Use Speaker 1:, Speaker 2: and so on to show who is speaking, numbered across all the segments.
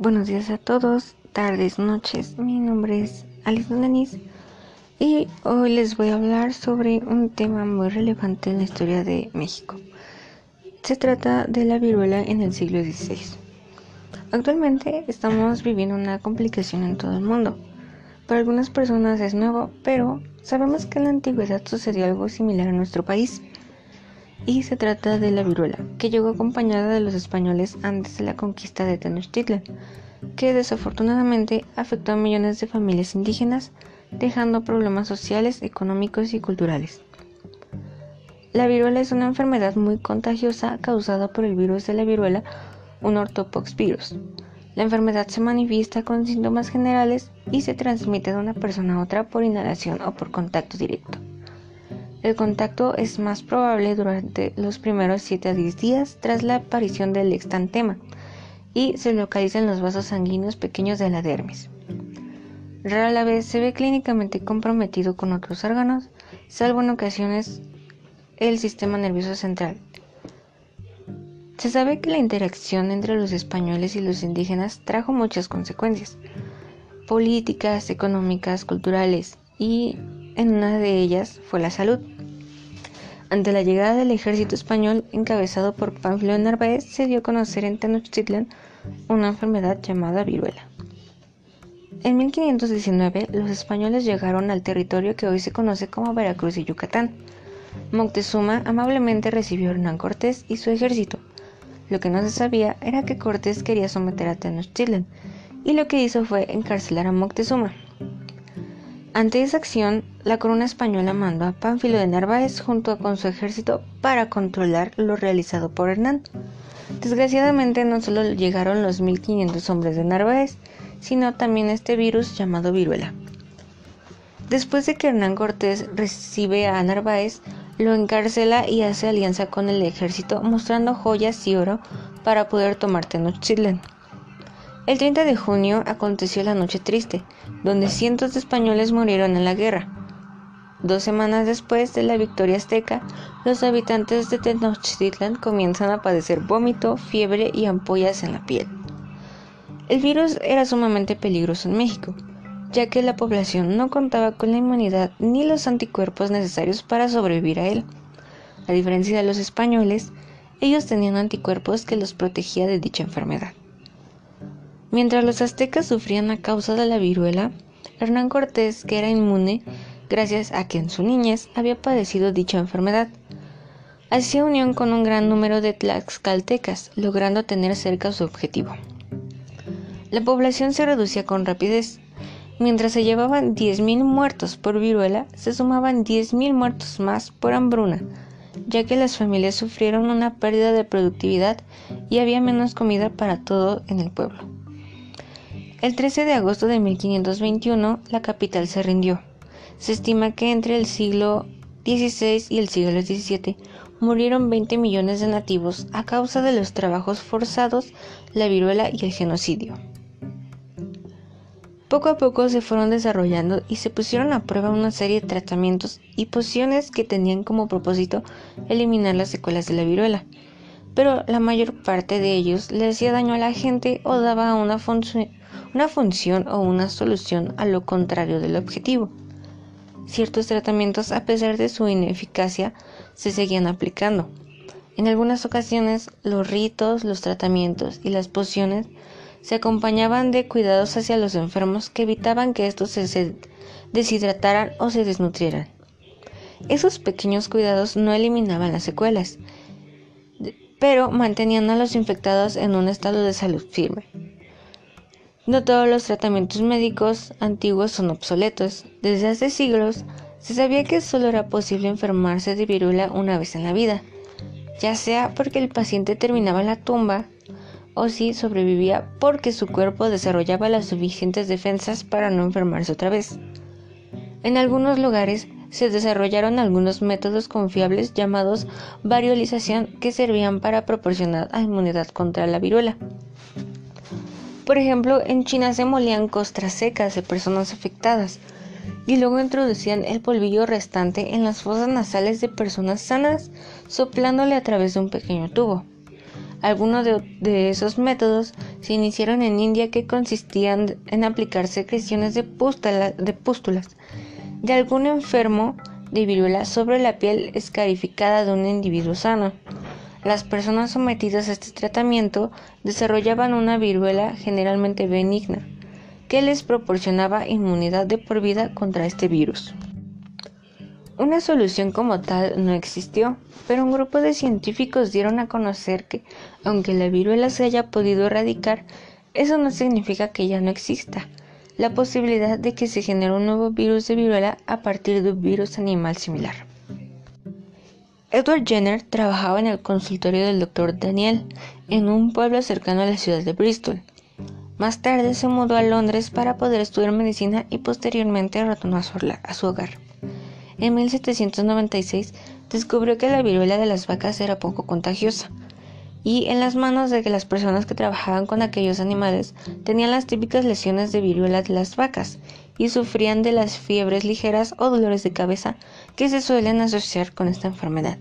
Speaker 1: Buenos días a todos, tardes, noches. Mi nombre es Alice Denis y hoy les voy a hablar sobre un tema muy relevante en la historia de México. Se trata de la viruela en el siglo XVI. Actualmente estamos viviendo una complicación en todo el mundo. Para algunas personas es nuevo, pero sabemos que en la antigüedad sucedió algo similar en nuestro país y se trata de la viruela, que llegó acompañada de los españoles antes de la conquista de Tenochtitlan, que desafortunadamente afectó a millones de familias indígenas, dejando problemas sociales, económicos y culturales. La viruela es una enfermedad muy contagiosa causada por el virus de la viruela, un ortopoxvirus. La enfermedad se manifiesta con síntomas generales y se transmite de una persona a otra por inhalación o por contacto directo. El contacto es más probable durante los primeros 7 a 10 días tras la aparición del extantema y se localiza en los vasos sanguíneos pequeños de la dermis. Rara vez se ve clínicamente comprometido con otros órganos, salvo en ocasiones el sistema nervioso central. Se sabe que la interacción entre los españoles y los indígenas trajo muchas consecuencias, políticas, económicas, culturales, y en una de ellas fue la salud. Ante la llegada del ejército español encabezado por Pánfilo Narváez, se dio a conocer en Tenochtitlan una enfermedad llamada viruela. En 1519, los españoles llegaron al territorio que hoy se conoce como Veracruz y Yucatán. Moctezuma amablemente recibió a Hernán Cortés y su ejército. Lo que no se sabía era que Cortés quería someter a Tenochtitlan, y lo que hizo fue encarcelar a Moctezuma. Ante esa acción, la corona española mandó a Pánfilo de Narváez junto con su ejército para controlar lo realizado por Hernán. Desgraciadamente no solo llegaron los 1500 hombres de Narváez, sino también este virus llamado viruela. Después de que Hernán Cortés recibe a Narváez, lo encarcela y hace alianza con el ejército mostrando joyas y oro para poder tomar Tenochtitlan. El 30 de junio aconteció la Noche Triste, donde cientos de españoles murieron en la guerra. Dos semanas después de la victoria azteca, los habitantes de Tenochtitlan comienzan a padecer vómito, fiebre y ampollas en la piel. El virus era sumamente peligroso en México, ya que la población no contaba con la inmunidad ni los anticuerpos necesarios para sobrevivir a él. A diferencia de los españoles, ellos tenían anticuerpos que los protegía de dicha enfermedad. Mientras los aztecas sufrían a causa de la viruela, Hernán Cortés, que era inmune, gracias a que en su niñez había padecido dicha enfermedad, hacía unión con un gran número de tlaxcaltecas, logrando tener cerca su objetivo. La población se reducía con rapidez. Mientras se llevaban 10.000 muertos por viruela, se sumaban 10.000 muertos más por hambruna, ya que las familias sufrieron una pérdida de productividad y había menos comida para todo en el pueblo. El 13 de agosto de 1521 la capital se rindió. Se estima que entre el siglo XVI y el siglo XVII murieron 20 millones de nativos a causa de los trabajos forzados, la viruela y el genocidio. Poco a poco se fueron desarrollando y se pusieron a prueba una serie de tratamientos y pociones que tenían como propósito eliminar las secuelas de la viruela, pero la mayor parte de ellos le hacía daño a la gente o daba una función una función o una solución a lo contrario del objetivo. Ciertos tratamientos, a pesar de su ineficacia, se seguían aplicando. En algunas ocasiones, los ritos, los tratamientos y las pociones se acompañaban de cuidados hacia los enfermos que evitaban que estos se deshidrataran o se desnutrieran. Esos pequeños cuidados no eliminaban las secuelas, pero mantenían a los infectados en un estado de salud firme. No todos los tratamientos médicos antiguos son obsoletos. Desde hace siglos se sabía que solo era posible enfermarse de viruela una vez en la vida, ya sea porque el paciente terminaba en la tumba o si sobrevivía porque su cuerpo desarrollaba las suficientes defensas para no enfermarse otra vez. En algunos lugares se desarrollaron algunos métodos confiables llamados variolización que servían para proporcionar inmunidad contra la viruela. Por ejemplo, en China se molían costras secas de personas afectadas y luego introducían el polvillo restante en las fosas nasales de personas sanas, soplándole a través de un pequeño tubo. Algunos de, esos métodos se iniciaron en India que consistían en aplicar secreciones de, de pústulas de algún enfermo de viruela sobre la piel escarificada de un individuo sano. Las personas sometidas a este tratamiento desarrollaban una viruela generalmente benigna, que les proporcionaba inmunidad de por vida contra este virus. Una solución como tal no existió, pero un grupo de científicos dieron a conocer que, aunque la viruela se haya podido erradicar, eso no significa que ya no exista la posibilidad de que se genere un nuevo virus de viruela a partir de un virus animal similar. Edward Jenner trabajaba en el consultorio del Dr. Daniel, en un pueblo cercano a la ciudad de Bristol. Más tarde se mudó a Londres para poder estudiar medicina y posteriormente retornó a su hogar. En 1796 descubrió que la viruela de las vacas era poco contagiosa y en las manos de que las personas que trabajaban con aquellos animales tenían las típicas lesiones de viruela de las vacas y sufrían de las fiebres ligeras o dolores de cabeza que se suelen asociar con esta enfermedad.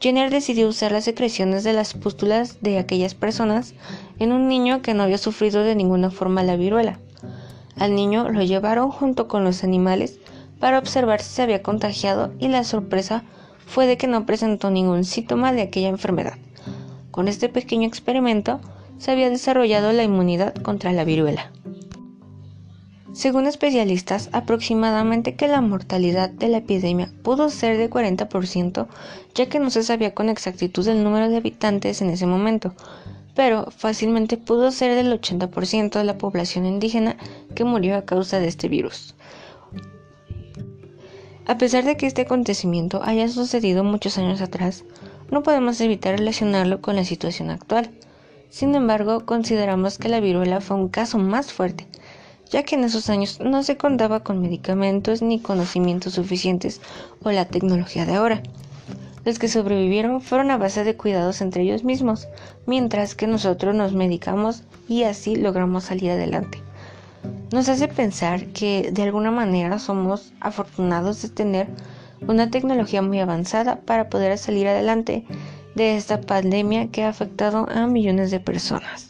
Speaker 1: Jenner decidió usar las secreciones de las pústulas de aquellas personas en un niño que no había sufrido de ninguna forma la viruela. Al niño lo llevaron junto con los animales para observar si se había contagiado y la sorpresa fue de que no presentó ningún síntoma de aquella enfermedad. Con este pequeño experimento se había desarrollado la inmunidad contra la viruela. Según especialistas, aproximadamente que la mortalidad de la epidemia pudo ser de 40%, ya que no se sabía con exactitud el número de habitantes en ese momento, pero fácilmente pudo ser del 80% de la población indígena que murió a causa de este virus. A pesar de que este acontecimiento haya sucedido muchos años atrás, no podemos evitar relacionarlo con la situación actual. Sin embargo, consideramos que la viruela fue un caso más fuerte, ya que en esos años no se contaba con medicamentos ni conocimientos suficientes o la tecnología de ahora. Los que sobrevivieron fueron a base de cuidados entre ellos mismos, mientras que nosotros nos medicamos y así logramos salir adelante nos hace pensar que de alguna manera somos afortunados de tener una tecnología muy avanzada para poder salir adelante de esta pandemia que ha afectado a millones de personas.